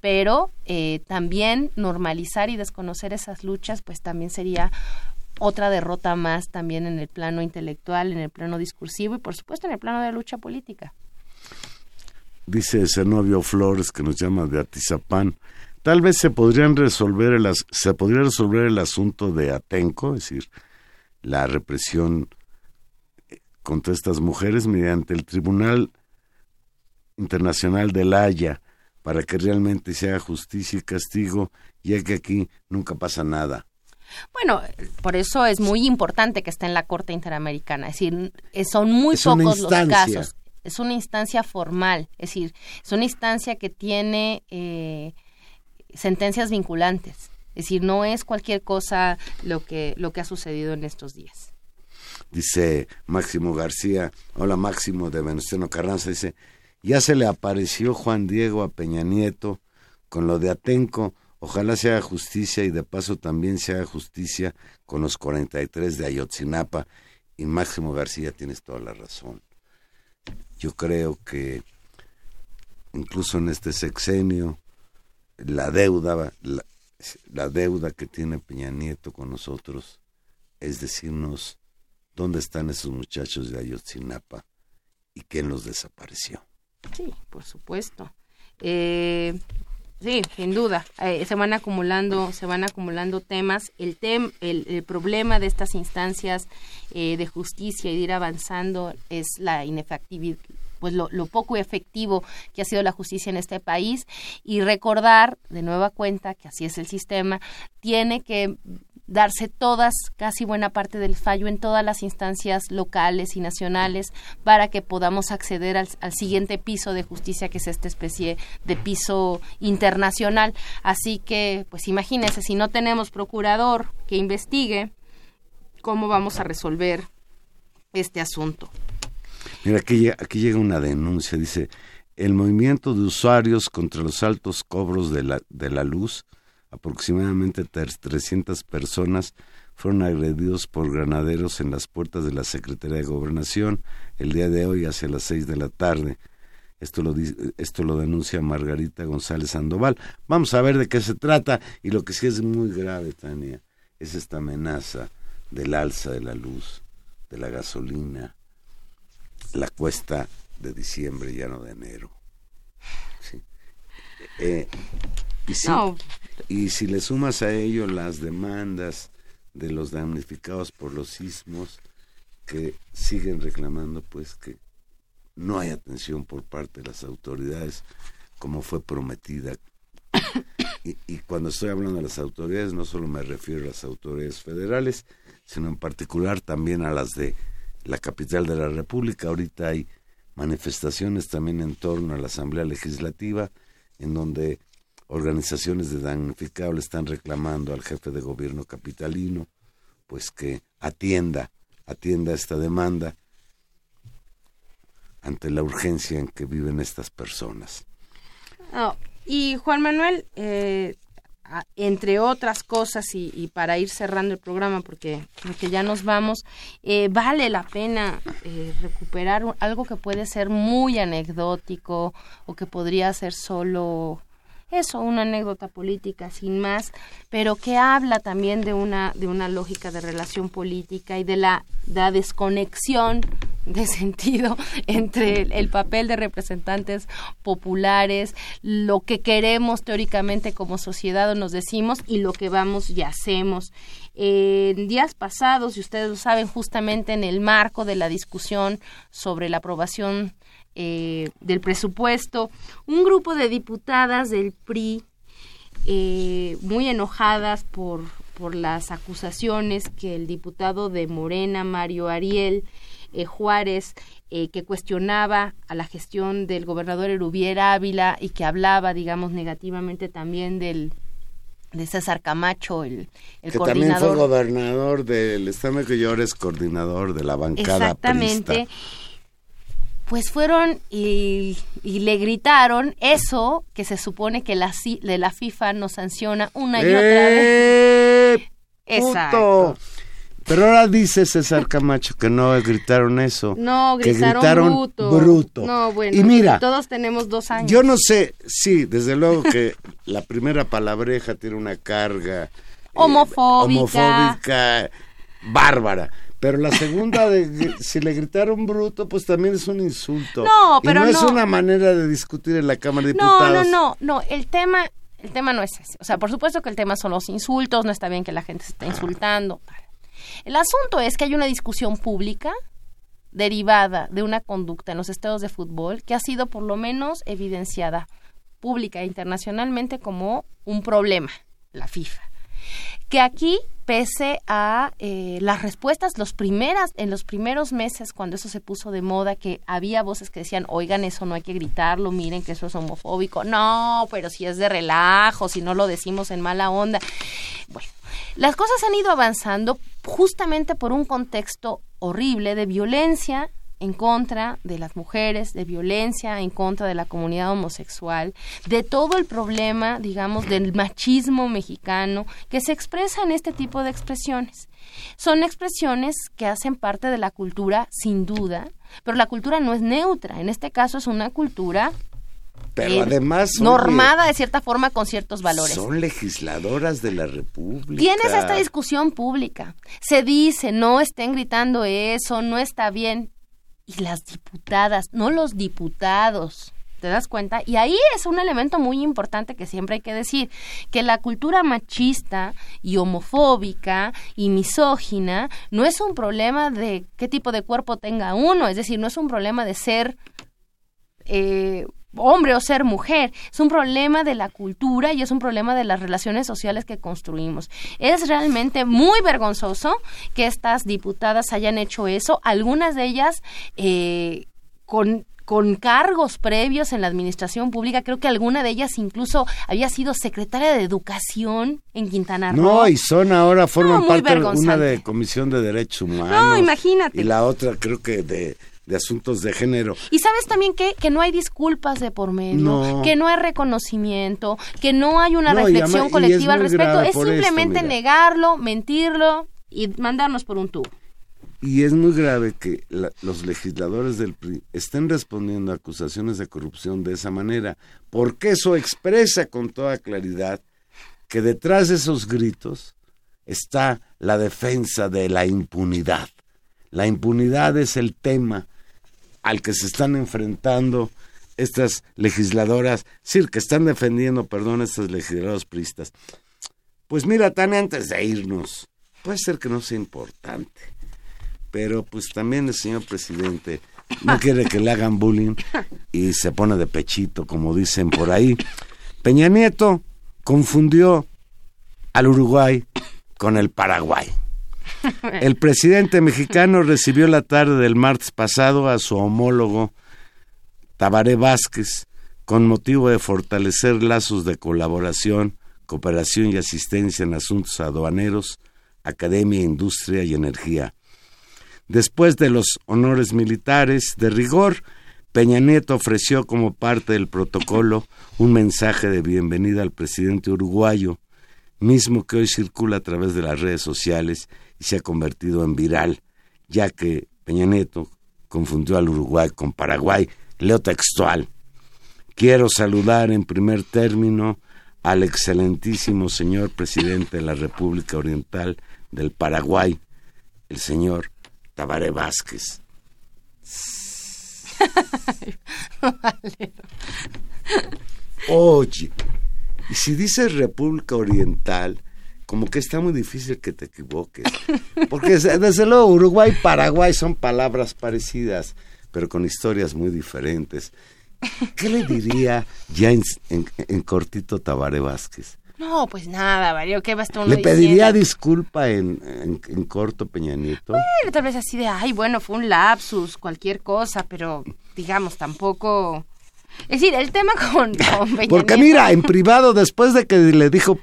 pero eh, también normalizar y desconocer esas luchas, pues también sería otra derrota más también en el plano intelectual, en el plano discursivo y por supuesto en el plano de lucha política. Dice ese novio Flores que nos llama de Atizapán, tal vez se podrían resolver el, se podría resolver el asunto de Atenco, es decir, la represión contra estas mujeres mediante el Tribunal Internacional de la Haya para que realmente se haga justicia y castigo, ya que aquí nunca pasa nada. Bueno, por eso es muy importante que esté en la Corte Interamericana. Es decir, son muy pocos los casos. Es una instancia formal, es decir, es una instancia que tiene eh, sentencias vinculantes. Es decir, no es cualquier cosa lo que, lo que ha sucedido en estos días. Dice Máximo García, hola Máximo de Venustiano Carranza, dice, ya se le apareció Juan Diego a Peña Nieto con lo de Atenco, ojalá se haga justicia y de paso también se haga justicia con los 43 de Ayotzinapa. Y Máximo García tienes toda la razón. Yo creo que incluso en este sexenio la deuda, la, deuda que tiene Peña Nieto con nosotros es decirnos dónde están esos muchachos de Ayotzinapa y quién los desapareció. Sí, por supuesto. Eh, sí, sin duda. Eh, se van acumulando, se van acumulando temas. El, tem, el, problema de estas instancias eh, de justicia y de ir avanzando es la inefectividad, pues lo, poco efectivo que ha sido la justicia en este país y recordar de nueva cuenta que así es el sistema, tiene que darse todas, casi buena parte del fallo en todas las instancias locales y nacionales para que podamos acceder al, siguiente piso de justicia que es esta especie de piso internacional. Así que, pues imagínense, si no tenemos procurador que investigue, ¿cómo vamos a resolver este asunto? Mira, aquí, aquí llega una denuncia, dice, el movimiento de usuarios contra los altos cobros de la, de la luz, aproximadamente 300 personas fueron agredidos por granaderos en las puertas de la Secretaría de Gobernación el día de hoy hacia las seis de la tarde. Esto lo, esto lo denuncia Margarita González Sandoval. Vamos a ver de qué se trata y lo que sí es muy grave, Tania, es esta amenaza del alza de la luz, de la gasolina, la cuesta de diciembre, ya no de enero. Eh, y, si, le sumas a ello las demandas de los damnificados por los sismos que siguen reclamando pues que no hay atención por parte de las autoridades como fue prometida. Y, y, cuando estoy hablando de las autoridades no solo me refiero a las autoridades federales, sino en particular también a las de la capital de la República. Ahorita hay manifestaciones también en torno a la Asamblea Legislativa, en donde organizaciones de damnificables están reclamando al jefe de gobierno capitalino, pues que atienda, atienda esta demanda ante la urgencia en que viven estas personas. Oh, y Juan Manuel, eh, entre otras cosas y, para ir cerrando el programa porque, porque ya nos vamos, eh, vale la pena eh, recuperar algo que puede ser muy anecdótico o que podría ser solo eso, una anécdota política sin más, pero que habla también de una, de una lógica de relación política y de la, desconexión de [laughs] sentido entre el, papel de representantes populares, lo que queremos teóricamente como sociedad o nos decimos y lo que vamos y hacemos. en días pasados, y ustedes lo saben, justamente en el marco de la discusión sobre la aprobación eh, del presupuesto, un grupo de diputadas del PRI eh, muy enojadas por, por las acusaciones que el diputado de Morena, Mario Ariel eh, Juárez, que cuestionaba a la gestión del gobernador Erubiera Ávila y que hablaba, digamos, negativamente también del de César Camacho, el, el que también fue gobernador del Estado que ahora es coordinador de la bancada Exactamente pues fueron y, le gritaron eso que se supone que la, de la FIFA nos sanciona una y otra vez. ¡Eh, Exacto. Pero ahora dice César Camacho que no gritaron eso. No, gritaron, bruto. No, bueno, y mira, todos tenemos dos años. Yo no sé, sí, desde luego que la primera palabreja tiene una carga eh, homofóbica bárbara. Pero la segunda, de, [laughs] si le gritaron bruto, pues también es un insulto. No, pero no, es una manera de discutir en la Cámara de Diputados. No, no, no, no. El tema, El tema no es ese. O sea, por supuesto que el tema son los insultos, no está bien que la gente se esté insultando. El asunto es que hay una discusión pública derivada de una conducta en los estados de fútbol que ha sido por lo menos evidenciada pública e internacionalmente como un problema, la FIFA. Que aquí, pese a eh, las respuestas, los primeras, en los primeros meses, cuando eso se puso de moda, que había voces que decían, oigan, eso no hay que gritarlo, miren que eso es homofóbico. No, pero si es de relajo, si no lo decimos en mala onda. Bueno, las cosas han ido avanzando justamente por un contexto horrible de violencia en contra de las mujeres, de violencia en contra de la comunidad homosexual, de todo el problema, digamos, del machismo mexicano que se expresa en este tipo de expresiones. Son expresiones que hacen parte de la cultura, sin duda, pero la cultura no es neutra. En este caso es una cultura pero además normada de cierta forma con ciertos valores. Son legisladoras de la República. Tienes esta discusión pública. Se dice, no estén gritando eso, no está bien y las diputadas, no los diputados. ¿Te das cuenta? Y ahí es un elemento muy importante que siempre hay que decir, que la cultura machista y homofóbica y misógina no es un problema de qué tipo de cuerpo tenga uno, es decir, no es un problema de ser eh, hombre o ser mujer. Es un problema de la cultura y es un problema de las relaciones sociales que construimos. Es realmente muy vergonzoso que estas diputadas hayan hecho eso, algunas de ellas eh, con con cargos previos en la administración pública, creo que alguna de ellas incluso había sido secretaria de Educación en Quintana Roo. No, y son ahora, forman parte de una de Comisión de Derechos Humanos. No, imagínate. Y la otra creo que de de asuntos de género. Y sabes también que, que no hay disculpas de por medio, que no hay reconocimiento, que no hay una reflexión colectiva al respecto, es simplemente negarlo, mentirlo y mandarnos por un tubo. Y es muy grave que los legisladores del PRI estén respondiendo a acusaciones de corrupción de esa manera, porque eso expresa con toda claridad que detrás de esos gritos está la defensa de la impunidad. La impunidad es el tema al que se están enfrentando estas legisladoras, sí, que están defendiendo, perdón, estas legisladoras pristas. Pues mira, tan antes de irnos, puede ser que no sea importante, pero pues también el señor presidente no quiere que le hagan bullying y se pone de pechito, como dicen por ahí. Peña Nieto confundió al Uruguay con el Paraguay. [laughs] El presidente mexicano recibió la tarde del martes pasado a su homólogo Tabaré Vázquez con motivo de fortalecer lazos de colaboración, cooperación y asistencia en asuntos aduaneros, academia, industria y energía. Después de los honores militares de rigor, Peña Nieto ofreció como parte del protocolo un mensaje de bienvenida al presidente uruguayo, mismo que hoy circula a través de las redes sociales se ha convertido en viral, ya que Peña Nieto confundió al Uruguay con Paraguay. Leo textual. Quiero saludar en primer término al excelentísimo señor presidente de la República Oriental del Paraguay, el señor Tabaré Vázquez. [laughs] Oye, y si dices República Oriental, como que está muy difícil que te equivoques. Porque desde luego Uruguay y Paraguay son palabras parecidas, pero con historias muy diferentes. ¿Qué le diría ya en, cortito Tabaré Vázquez? No, pues nada, Mario, ¿qué va a estar ¿Le pediría disculpa en, corto Peña Nieto? tal vez así de, ay, bueno, fue un lapsus, cualquier cosa, pero digamos, tampoco es decir, el tema con, [laughs] Porque mira, en privado, después de que le dijo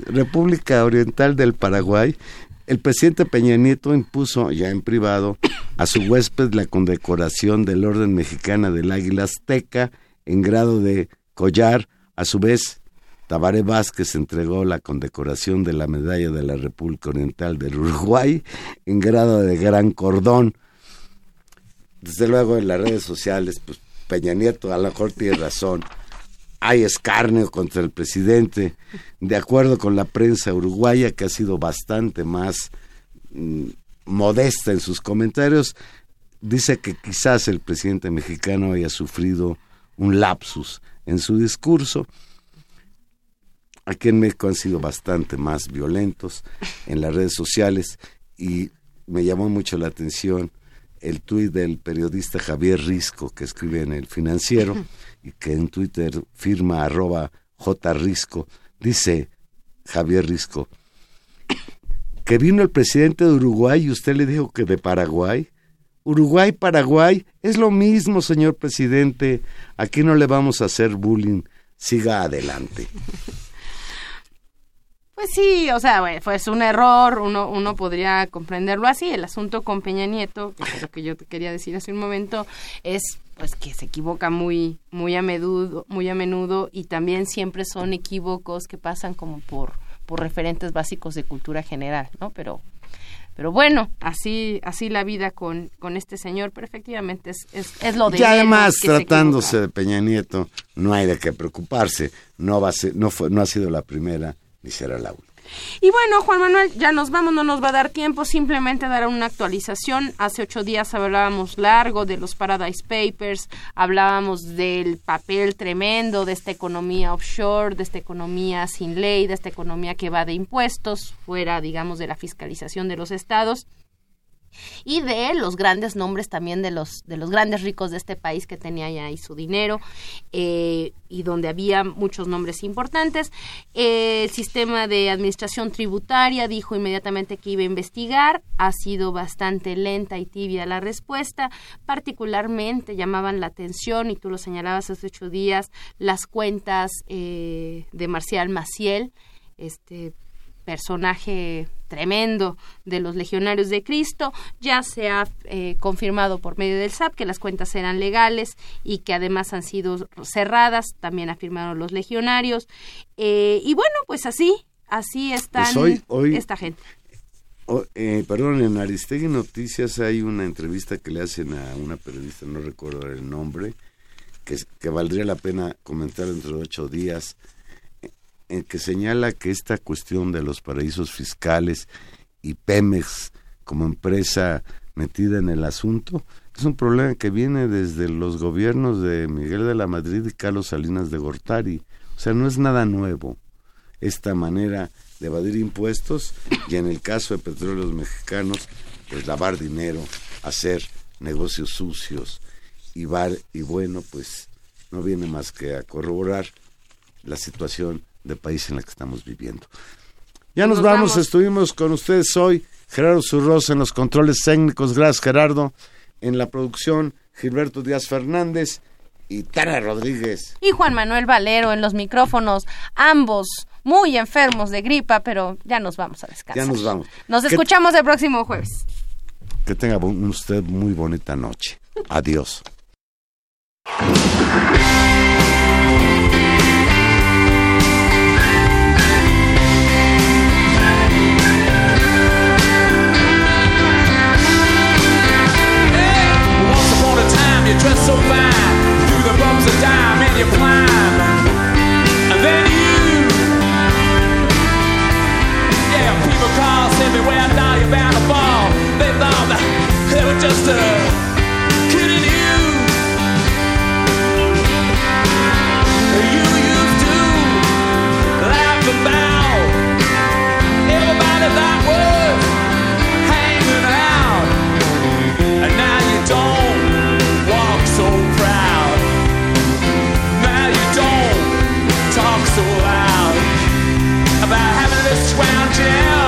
República Oriental del Paraguay, el presidente Peña Nieto impuso ya en privado a su huésped la condecoración del Orden Mexicana del Águila Azteca en grado de collar. A su vez, Tabaré Vázquez entregó la condecoración de la Medalla de la República Oriental del Uruguay en grado de gran cordón. Desde luego en las redes sociales, pues Peña Nieto a lo mejor tiene razón. Hay escarnio contra el presidente, de acuerdo con la prensa uruguaya, que ha sido bastante más mm, modesta en sus comentarios. Dice que quizás el presidente mexicano haya sufrido un lapsus en su discurso. Aquí en México han sido bastante más violentos en las redes sociales y me llamó mucho la atención el tuit del periodista Javier Risco, que escribe en El Financiero y que en Twitter firma arroba jrisco, dice Javier Risco, que vino el presidente de Uruguay y usted le dijo que de Paraguay. Uruguay, Paraguay, es lo mismo, señor presidente. Aquí no le vamos a hacer bullying. Siga adelante. [laughs] Pues sí, o sea, fue pues un error, uno, uno podría comprenderlo así. El asunto con Peña Nieto, que es lo que yo quería decir hace un momento, es pues que se equivoca muy, muy a menudo, muy a menudo, y también siempre son equívocos que pasan como por, por referentes básicos de cultura general, ¿no? Pero pero bueno, así así la vida con, con este señor, pero efectivamente es, es, lo de Y además, tratándose de Peña Nieto, no hay de qué preocuparse. No, va a ser, no, fue, no ha sido la primera será la. Y bueno, Juan Manuel, ya nos vamos, no nos va a dar tiempo, simplemente dar una actualización. Hace ocho días hablábamos largo de los Paradise Papers, hablábamos del papel tremendo de esta economía offshore, de esta economía sin ley, de esta economía que va de impuestos, fuera, digamos, de la fiscalización de los estados y de los grandes nombres también de los de los grandes ricos de este país que tenía ya ahí su dinero eh, y donde había muchos nombres importantes. El sistema de administración tributaria dijo inmediatamente que iba a investigar. Ha sido bastante lenta y tibia la respuesta. Particularmente llamaban la atención y tú lo señalabas hace ocho días las cuentas eh, de Marcial Maciel este personaje tremendo de los legionarios de Cristo. Ya se ha eh, confirmado por medio del SAP que las cuentas eran legales y que además han sido cerradas, también afirmaron los legionarios. Eh, y bueno, pues así, así están pues hoy, esta gente. eh, perdón, en Aristegui Noticias hay una entrevista que le hacen a una periodista, no recuerdo el nombre, que, que valdría la pena comentar dentro de ocho días que señala que esta cuestión de los paraísos fiscales y Pemex como empresa metida en el asunto es un problema que viene desde los gobiernos de Miguel de la Madrid y Carlos Salinas de Gortari. O sea, no es nada nuevo esta manera de evadir impuestos y en el caso de petróleos mexicanos, pues lavar dinero, hacer negocios sucios y, bar, y bueno, pues no viene más que a corroborar la situación de país en el que estamos viviendo. Ya nos, vamos. estuvimos con ustedes hoy, Gerardo Zurrosa en los controles técnicos, gracias Gerardo, en la producción Gilberto Díaz Fernández y Tara Rodríguez. Y Juan Manuel Valero en los micrófonos, ambos muy enfermos de gripa, pero ya nos vamos a descansar. Ya nos vamos. Nos escuchamos el próximo jueves. Que tenga usted muy bonita noche. Adiós. You climb. And then you. Yeah, people. They thought that they were just uh, kidding you. You used to laugh everybody down.